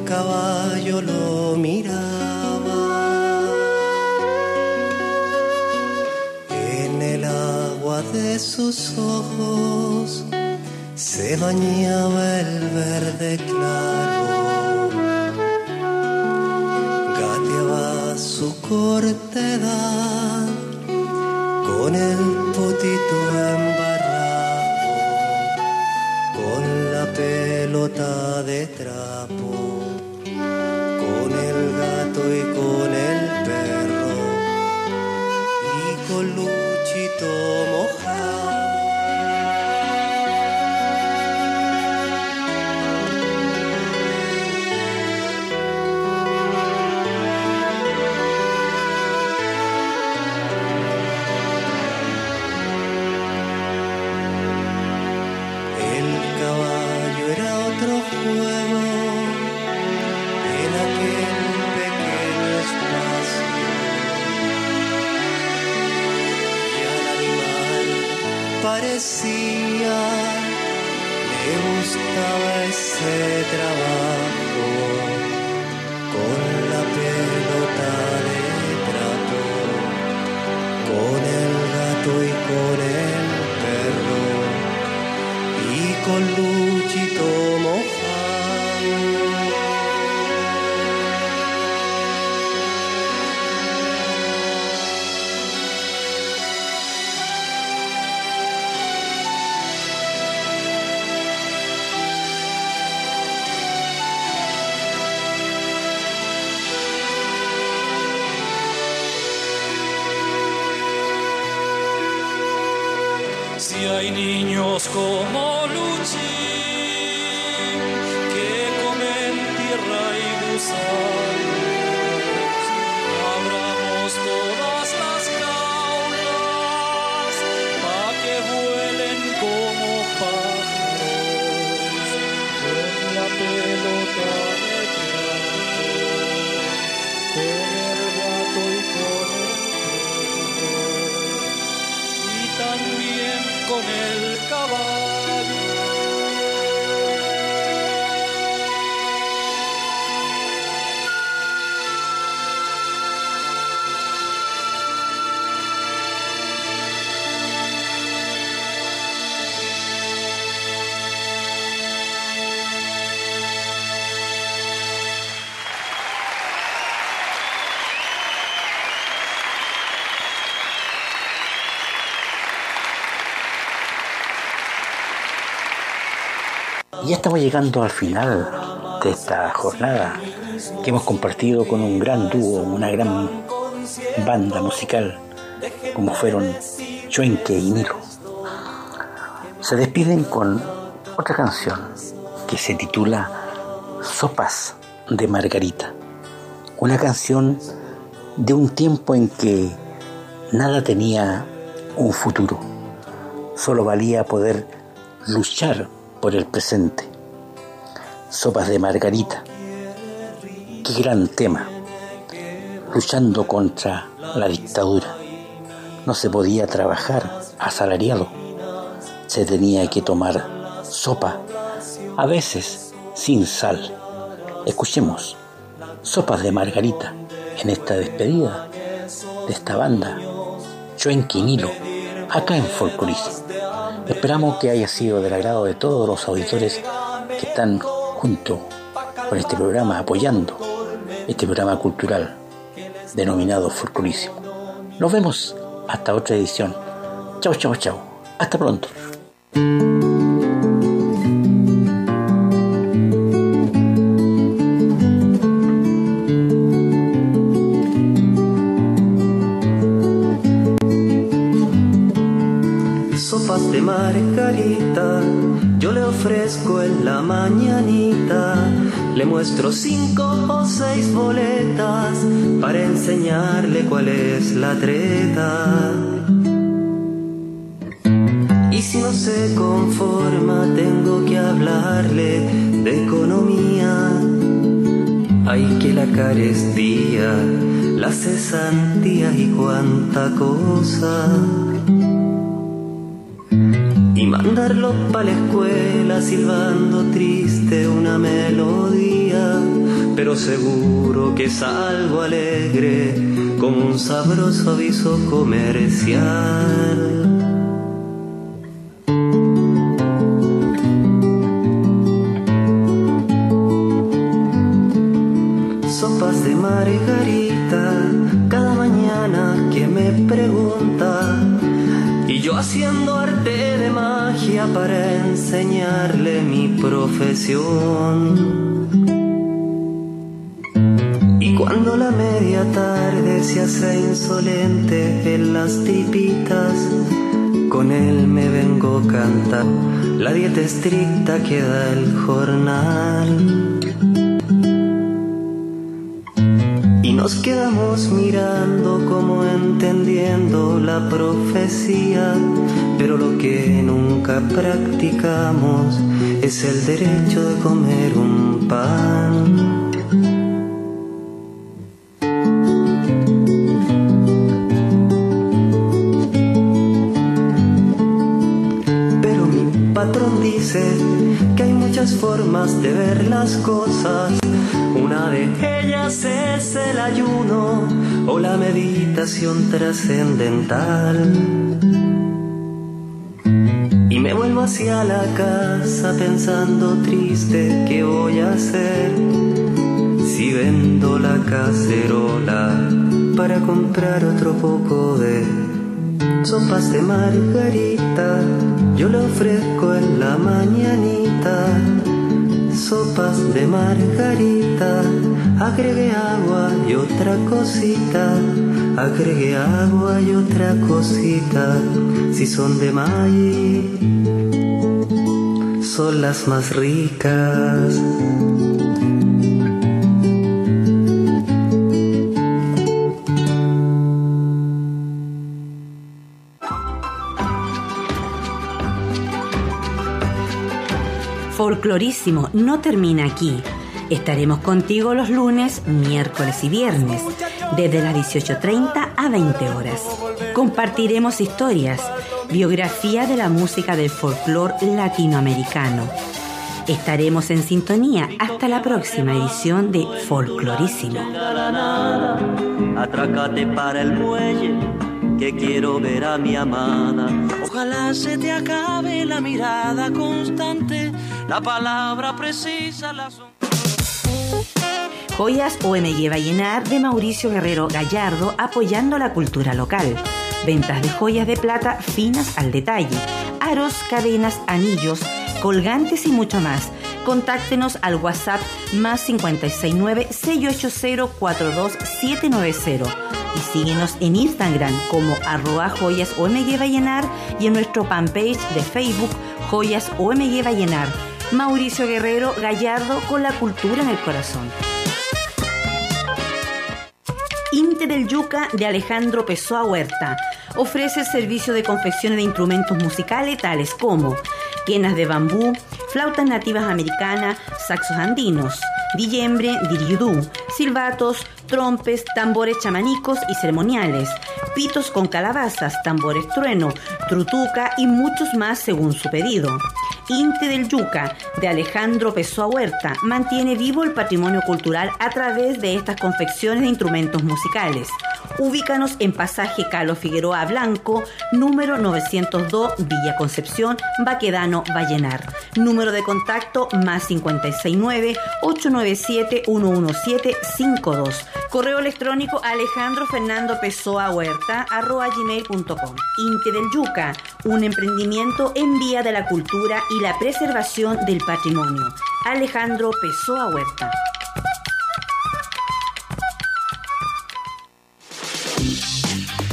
Caballo lo miraba. En el agua de sus ojos se bañaba el verde claro. Gateaba su corta edad con el potito embarrado de trapo, con el gato y con el perro, y con Luchito hacía, le gustaba ese trabajo con la pelota de trato, con el gato y con el perro y con luz. Estamos llegando al final de esta jornada que hemos compartido con un gran dúo, una gran banda musical, como fueron Chuenque y Nilo. Se despiden con otra canción que se titula Sopas de Margarita, una canción de un tiempo en que nada tenía un futuro, solo valía poder luchar por el presente. Sopas de Margarita. Qué gran tema. Luchando contra la dictadura. No se podía trabajar asalariado. Se tenía que tomar sopa, a veces sin sal. Escuchemos Sopas de Margarita en esta despedida de esta banda Chuenquinilo, acá en Folclorismo. Esperamos que haya sido del agrado de todos los auditores que están junto con este programa apoyando este programa cultural denominado Folclorísimo. Nos vemos hasta otra edición. Chao, chao, chao. Hasta pronto. Le muestro cinco o seis boletas para enseñarle cuál es la treta. Y si no se conforma, tengo que hablarle de economía. Hay que la carestía, la cesantía y cuánta cosa y mandarlo pa' la escuela silbando triste una melodía, pero seguro que es algo alegre como un sabroso aviso comercial. Sopas de margarita, cada mañana que me pregunta y yo haciendo arte de magia para enseñarle mi profesión. Cuando la media tarde se hace insolente en las tipitas, con él me vengo cantar la dieta estricta que da el jornal. Y nos quedamos mirando como entendiendo la profecía, pero lo que nunca practicamos es el derecho de comer un pan. Que hay diferentes formas de ver las cosas. Una de ellas es el ayuno o la meditación trascendental. Y me vuelvo hacia la casa pensando triste qué voy a hacer si vendo la cacerola para comprar otro poco de sopas de margarita. Yo le ofrezco en la mañanita sopas de margarita. Agregué agua y otra cosita. Agregué agua y otra cosita. Si son de maíz, son las más ricas. Folclorísimo no termina aquí. Estaremos contigo los lunes, miércoles y viernes, desde las 18.30 a 20 horas. Compartiremos historias, biografía de la música del folclore latinoamericano. Estaremos en sintonía hasta la próxima edición de Folclorísimo. Que quiero ver a mi amada. Ojalá se te acabe la mirada constante, la palabra precisa, la. Joyas OMG Vallenar de Mauricio Guerrero Gallardo apoyando la cultura local. Ventas de joyas de plata finas al detalle. Aros, cadenas, anillos, colgantes y mucho más. Contáctenos al WhatsApp más 569-680-42790 y síguenos en Instagram como arroba joyas OMG Vallenar y en nuestro fanpage de Facebook Joyas OMG Vallenar. Mauricio Guerrero Gallardo con la cultura en el corazón. Inte del Yuca de Alejandro Pessoa Huerta ofrece servicio de confecciones de instrumentos musicales tales como quenas de bambú, flautas nativas americanas, saxos andinos, dillembre, diriudú, silbatos, trompes, tambores chamanicos y ceremoniales, pitos con calabazas, tambores trueno, trutuca y muchos más según su pedido. Inte del Yuca de Alejandro Pessoa Huerta mantiene vivo el patrimonio cultural a través de estas confecciones de instrumentos musicales. Ubícanos en pasaje Calo Figueroa Blanco, número 902, Villa Concepción, Baquedano, Vallenar. Número de contacto más 569-897-11752. Correo electrónico Alejandro Fernando Pessoa Huerta, arroba gmail.com. Inte del Yuca, un emprendimiento en vía de la cultura y la preservación del patrimonio. Alejandro Pessoa Huerta.